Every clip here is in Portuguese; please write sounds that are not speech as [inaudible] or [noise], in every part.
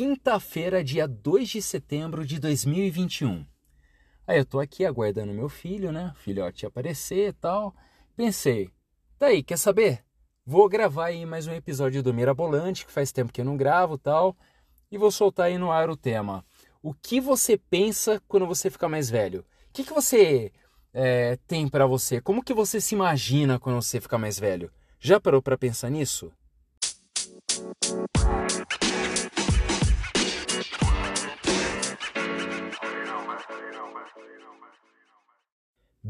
quinta-feira, dia 2 de setembro de 2021. Aí eu tô aqui aguardando meu filho, né? Filhote aparecer e tal. Pensei, tá aí, quer saber? Vou gravar aí mais um episódio do Mirabolante, que faz tempo que eu não gravo tal. E vou soltar aí no ar o tema. O que você pensa quando você ficar mais velho? O que, que você é, tem para você? Como que você se imagina quando você ficar mais velho? Já parou para pensar nisso?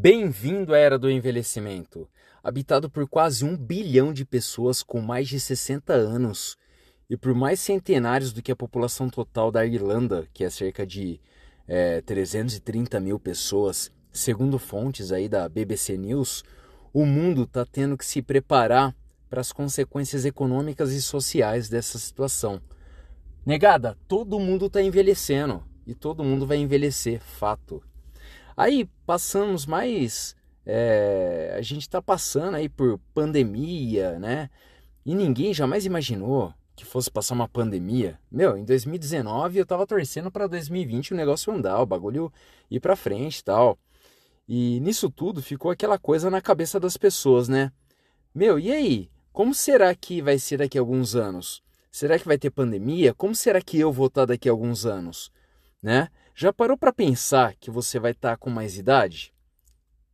Bem-vindo à era do envelhecimento, habitado por quase um bilhão de pessoas com mais de 60 anos e por mais centenários do que a população total da Irlanda, que é cerca de é, 330 mil pessoas, segundo fontes aí da BBC News, o mundo está tendo que se preparar para as consequências econômicas e sociais dessa situação. Negada, todo mundo está envelhecendo e todo mundo vai envelhecer, fato. Aí passamos mais. É, a gente está passando aí por pandemia, né? E ninguém jamais imaginou que fosse passar uma pandemia. Meu, em 2019 eu tava torcendo para 2020 o negócio andar, o bagulho ir para frente tal. E nisso tudo ficou aquela coisa na cabeça das pessoas, né? Meu, e aí? Como será que vai ser daqui a alguns anos? Será que vai ter pandemia? Como será que eu vou estar daqui a alguns anos? Né? Já parou para pensar que você vai estar tá com mais idade?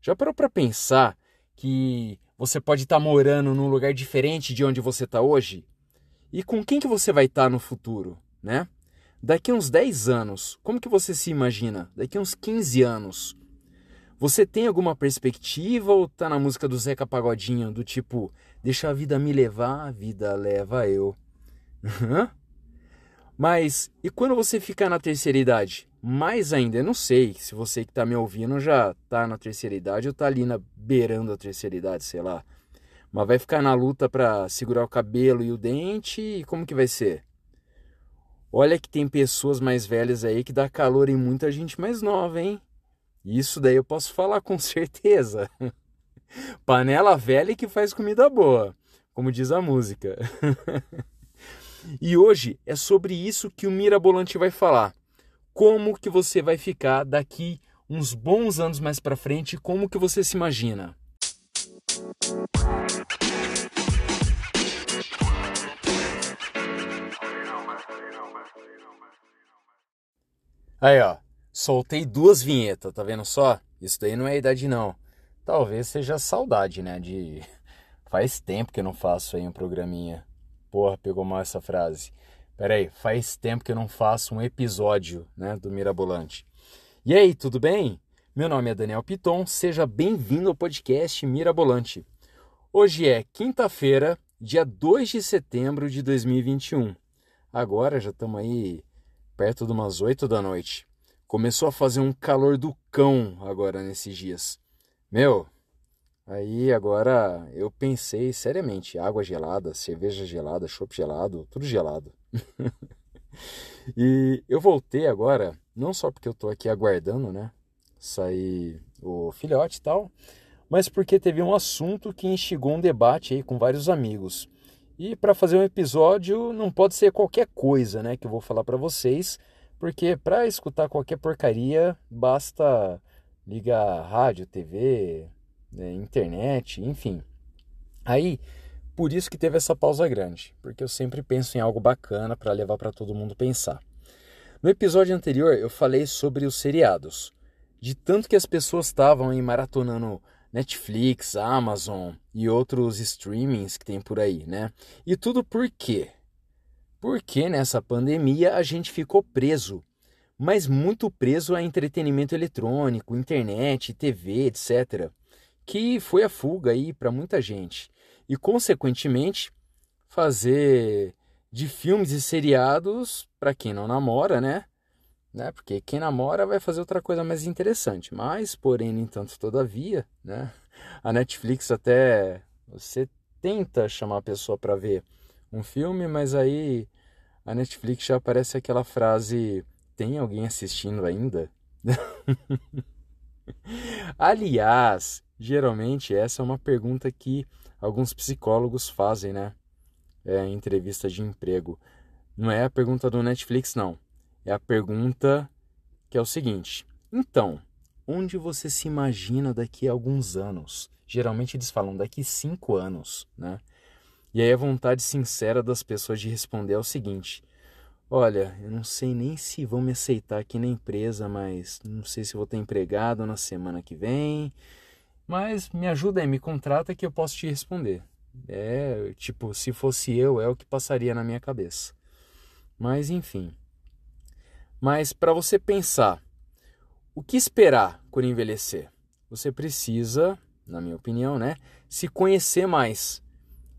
Já parou para pensar que você pode estar tá morando num lugar diferente de onde você está hoje? E com quem que você vai estar tá no futuro, né? Daqui uns 10 anos, como que você se imagina? Daqui uns 15 anos, você tem alguma perspectiva ou tá na música do Zeca Pagodinho, do tipo, deixa a vida me levar, a vida leva eu? [laughs] Mas e quando você ficar na terceira idade? Mais ainda, eu não sei se você que está me ouvindo já está na terceira idade ou está ali na beirando a terceira idade, sei lá. Mas vai ficar na luta para segurar o cabelo e o dente e como que vai ser? Olha que tem pessoas mais velhas aí que dá calor em muita gente mais nova, hein? Isso daí eu posso falar com [laughs] certeza. Panela velha que faz comida boa, como diz a música. [laughs] e hoje é sobre isso que o Mirabolante vai falar como que você vai ficar daqui uns bons anos mais para frente, como que você se imagina. Aí, ó, soltei duas vinhetas, tá vendo só? Isso daí não é idade não. Talvez seja saudade, né, de [laughs] faz tempo que eu não faço aí um programinha. Porra, pegou mal essa frase. Peraí, faz tempo que eu não faço um episódio né, do Mirabolante. E aí, tudo bem? Meu nome é Daniel Piton, seja bem-vindo ao podcast Mirabolante. Hoje é quinta-feira, dia 2 de setembro de 2021. Agora já estamos aí perto de umas 8 da noite. Começou a fazer um calor do cão agora nesses dias. Meu, Aí agora eu pensei seriamente, água gelada, cerveja gelada, chopp gelado, tudo gelado. [laughs] e eu voltei agora, não só porque eu tô aqui aguardando, né, sair o filhote e tal, mas porque teve um assunto que instigou um debate aí com vários amigos. E para fazer um episódio não pode ser qualquer coisa, né, que eu vou falar para vocês, porque para escutar qualquer porcaria basta ligar rádio, TV, né, internet, enfim. Aí, por isso que teve essa pausa grande, porque eu sempre penso em algo bacana para levar para todo mundo pensar. No episódio anterior eu falei sobre os seriados, de tanto que as pessoas estavam em maratonando Netflix, Amazon e outros streamings que tem por aí, né? E tudo por quê? Porque nessa pandemia a gente ficou preso, mas muito preso a entretenimento eletrônico, internet, TV, etc que foi a fuga aí para muita gente. E, consequentemente, fazer de filmes e seriados para quem não namora, né? né? Porque quem namora vai fazer outra coisa mais interessante. Mas, porém, no entanto, todavia, né? A Netflix até você tenta chamar a pessoa para ver um filme, mas aí a Netflix já aparece aquela frase: tem alguém assistindo ainda? [laughs] Aliás, Geralmente, essa é uma pergunta que alguns psicólogos fazem, né? É, em entrevista de emprego. Não é a pergunta do Netflix, não. É a pergunta que é o seguinte: então, onde você se imagina daqui a alguns anos? Geralmente eles falam daqui cinco anos, né? E aí a vontade sincera das pessoas de responder é o seguinte: Olha, eu não sei nem se vão me aceitar aqui na empresa, mas não sei se vou estar empregado na semana que vem. Mas me ajuda aí, me contrata que eu posso te responder. É, tipo, se fosse eu, é o que passaria na minha cabeça. Mas enfim. Mas para você pensar, o que esperar quando envelhecer? Você precisa, na minha opinião, né, se conhecer mais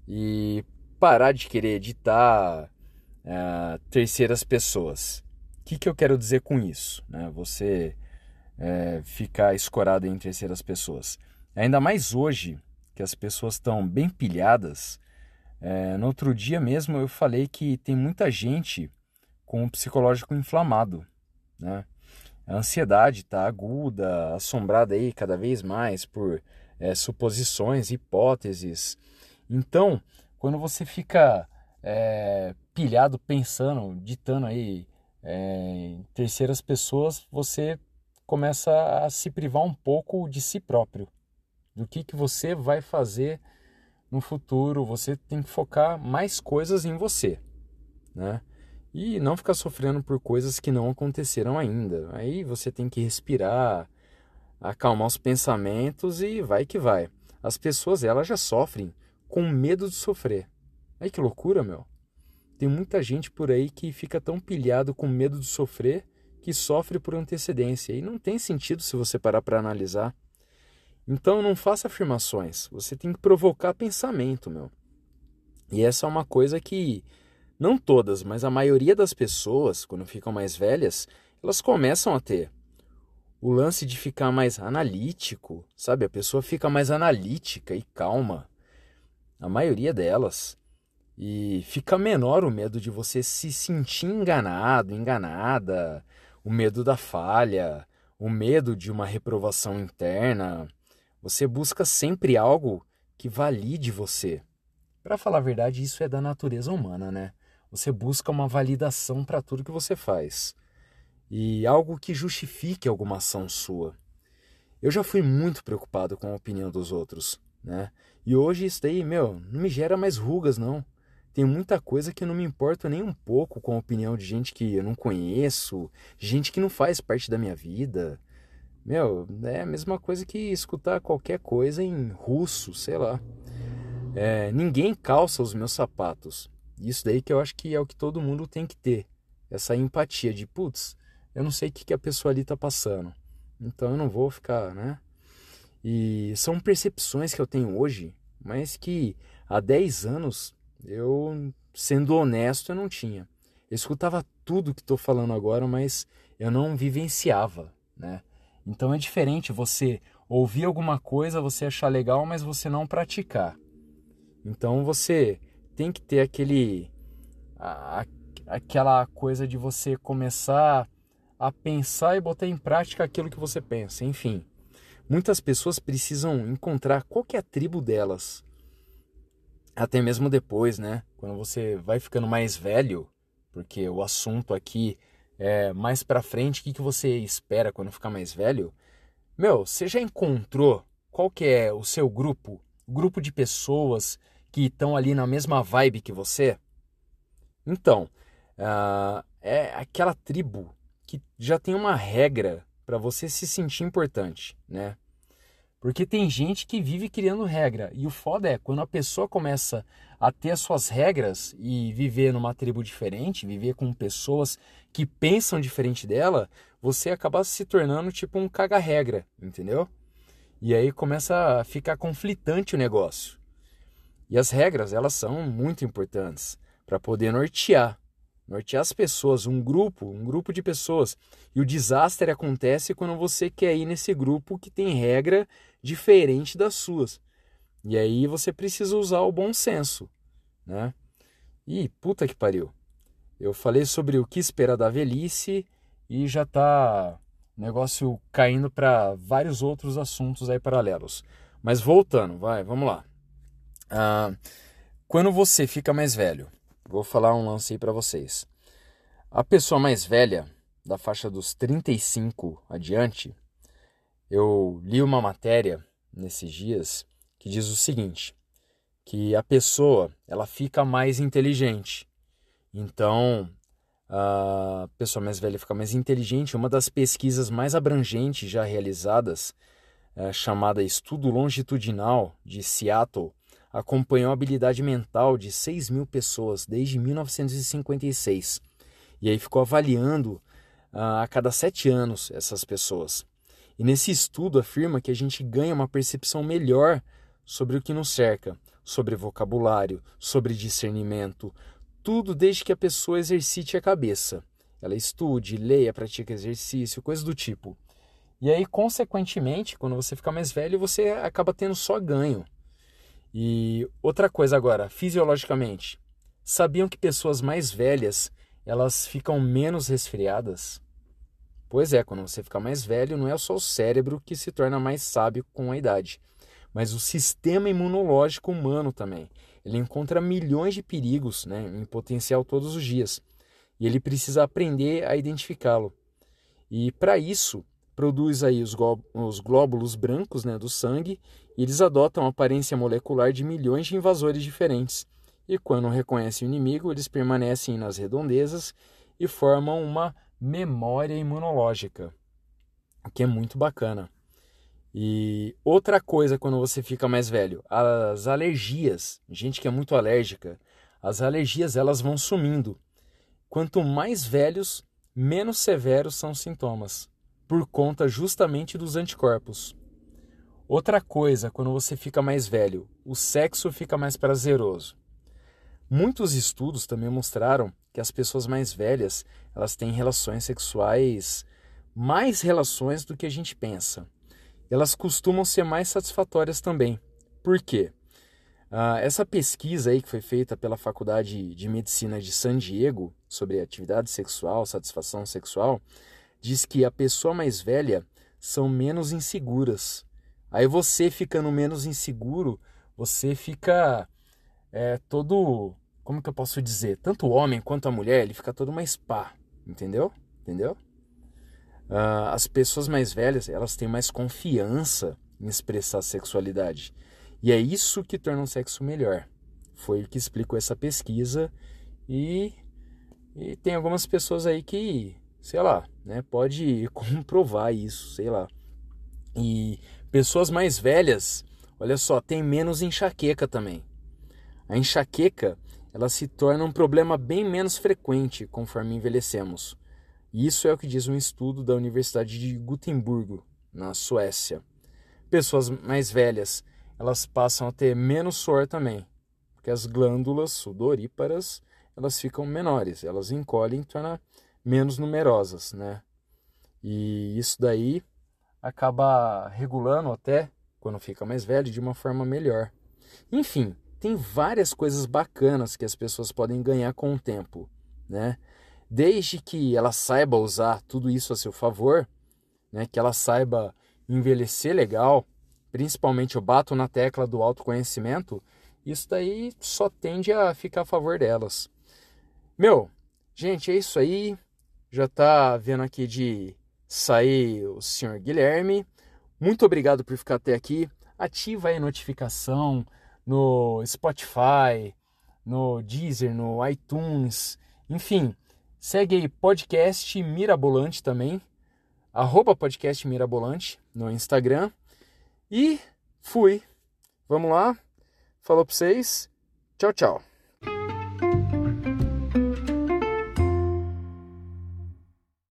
e parar de querer editar uh, terceiras pessoas. O que, que eu quero dizer com isso? Né? Você é, ficar escorado em terceiras pessoas. Ainda mais hoje, que as pessoas estão bem pilhadas. É, no outro dia mesmo eu falei que tem muita gente com o psicológico inflamado. Né? A ansiedade está aguda, assombrada aí cada vez mais por é, suposições, hipóteses. Então, quando você fica é, pilhado pensando, ditando aí é, em terceiras pessoas, você começa a se privar um pouco de si próprio, do que, que você vai fazer no futuro. Você tem que focar mais coisas em você, né? e não ficar sofrendo por coisas que não aconteceram ainda. Aí você tem que respirar, acalmar os pensamentos e vai que vai. As pessoas elas já sofrem com medo de sofrer. Aí que loucura, meu. Tem muita gente por aí que fica tão pilhado com medo de sofrer que sofre por antecedência e não tem sentido se você parar para analisar. Então não faça afirmações, você tem que provocar pensamento, meu. E essa é uma coisa que não todas, mas a maioria das pessoas, quando ficam mais velhas, elas começam a ter. O lance de ficar mais analítico, sabe? A pessoa fica mais analítica e calma. A maioria delas. E fica menor o medo de você se sentir enganado, enganada, o medo da falha, o medo de uma reprovação interna. Você busca sempre algo que valide você. Para falar a verdade, isso é da natureza humana, né? Você busca uma validação para tudo que você faz e algo que justifique alguma ação sua. Eu já fui muito preocupado com a opinião dos outros, né? E hoje isso daí, meu, não me gera mais rugas, não. Tem muita coisa que eu não me importo nem um pouco com a opinião de gente que eu não conheço, gente que não faz parte da minha vida. Meu, é a mesma coisa que escutar qualquer coisa em russo, sei lá. É, ninguém calça os meus sapatos. Isso daí que eu acho que é o que todo mundo tem que ter. Essa empatia de, putz, eu não sei o que, que a pessoa ali está passando. Então eu não vou ficar, né? E são percepções que eu tenho hoje, mas que há 10 anos eu, sendo honesto, eu não tinha. Eu escutava tudo que estou falando agora, mas eu não vivenciava, né? Então é diferente você ouvir alguma coisa, você achar legal, mas você não praticar. Então você tem que ter aquele a, aquela coisa de você começar a pensar e botar em prática aquilo que você pensa. Enfim, muitas pessoas precisam encontrar qual é a tribo delas. Até mesmo depois, né? Quando você vai ficando mais velho, porque o assunto aqui é mais para frente, o que, que você espera quando ficar mais velho? Meu, você já encontrou qual que é o seu grupo? Grupo de pessoas que estão ali na mesma vibe que você? Então, uh, é aquela tribo que já tem uma regra para você se sentir importante, né? Porque tem gente que vive criando regra. E o foda é quando a pessoa começa a ter as suas regras e viver numa tribo diferente, viver com pessoas que pensam diferente dela, você acaba se tornando tipo um caga-regra, entendeu? E aí começa a ficar conflitante o negócio. E as regras, elas são muito importantes para poder nortear, nortear as pessoas, um grupo, um grupo de pessoas. E o desastre acontece quando você quer ir nesse grupo que tem regra diferente das suas. E aí você precisa usar o bom senso, né? E puta que pariu. Eu falei sobre o que esperar da velhice e já tá negócio caindo para vários outros assuntos aí paralelos. Mas voltando, vai, vamos lá. Ah, quando você fica mais velho, vou falar um lance aí para vocês. A pessoa mais velha, da faixa dos 35 adiante, eu li uma matéria nesses dias que diz o seguinte, que a pessoa, ela fica mais inteligente. Então, a pessoa mais velha fica mais inteligente. Uma das pesquisas mais abrangentes já realizadas, é, chamada Estudo Longitudinal de Seattle, acompanhou a habilidade mental de 6 mil pessoas desde 1956. E aí ficou avaliando uh, a cada sete anos essas pessoas. E nesse estudo afirma que a gente ganha uma percepção melhor sobre o que nos cerca, sobre vocabulário, sobre discernimento, tudo desde que a pessoa exercite a cabeça. Ela estude, leia, pratique exercício, coisas do tipo. E aí, consequentemente, quando você ficar mais velho, você acaba tendo só ganho. E outra coisa agora, fisiologicamente, sabiam que pessoas mais velhas elas ficam menos resfriadas? Pois é, quando você fica mais velho, não é só o cérebro que se torna mais sábio com a idade, mas o sistema imunológico humano também. Ele encontra milhões de perigos né, em potencial todos os dias e ele precisa aprender a identificá-lo. E para isso, produz aí os, os glóbulos brancos né, do sangue e eles adotam a aparência molecular de milhões de invasores diferentes. E quando reconhecem o inimigo, eles permanecem nas redondezas e formam uma memória imunológica, o que é muito bacana. E outra coisa quando você fica mais velho, as alergias, gente que é muito alérgica, as alergias elas vão sumindo. Quanto mais velhos, menos severos são os sintomas por conta justamente dos anticorpos. Outra coisa, quando você fica mais velho, o sexo fica mais prazeroso. Muitos estudos também mostraram que as pessoas mais velhas, elas têm relações sexuais, mais relações do que a gente pensa. Elas costumam ser mais satisfatórias também. Por quê? Ah, essa pesquisa aí que foi feita pela Faculdade de Medicina de San Diego sobre atividade sexual, satisfação sexual, diz que a pessoa mais velha são menos inseguras. Aí você ficando menos inseguro, você fica é, todo, como que eu posso dizer, tanto o homem quanto a mulher, ele fica todo mais pá, entendeu? Entendeu? Uh, as pessoas mais velhas, elas têm mais confiança em expressar sexualidade. E é isso que torna o sexo melhor. Foi o que explicou essa pesquisa e, e tem algumas pessoas aí que sei lá, né, pode [laughs] comprovar isso, sei lá. E pessoas mais velhas, olha só, tem menos enxaqueca também. A enxaqueca, ela se torna um problema bem menos frequente conforme envelhecemos. Isso é o que diz um estudo da Universidade de Gutemburgo, na Suécia. Pessoas mais velhas, elas passam a ter menos suor também, porque as glândulas sudoríparas, elas ficam menores, elas encolhem e tornam menos numerosas, né? E isso daí acaba regulando até quando fica mais velho de uma forma melhor. Enfim, tem várias coisas bacanas que as pessoas podem ganhar com o tempo, né? Desde que ela saiba usar tudo isso a seu favor, né? Que ela saiba envelhecer legal, principalmente eu bato na tecla do autoconhecimento, isso daí só tende a ficar a favor delas. Meu, gente, é isso aí. Já está vendo aqui de sair o senhor Guilherme. Muito obrigado por ficar até aqui. Ativa aí a notificação no Spotify, no Deezer, no iTunes, enfim. Segue aí podcast Mirabolante também, arroba podcast Mirabolante no Instagram. E fui. Vamos lá. Falou para vocês. Tchau, tchau.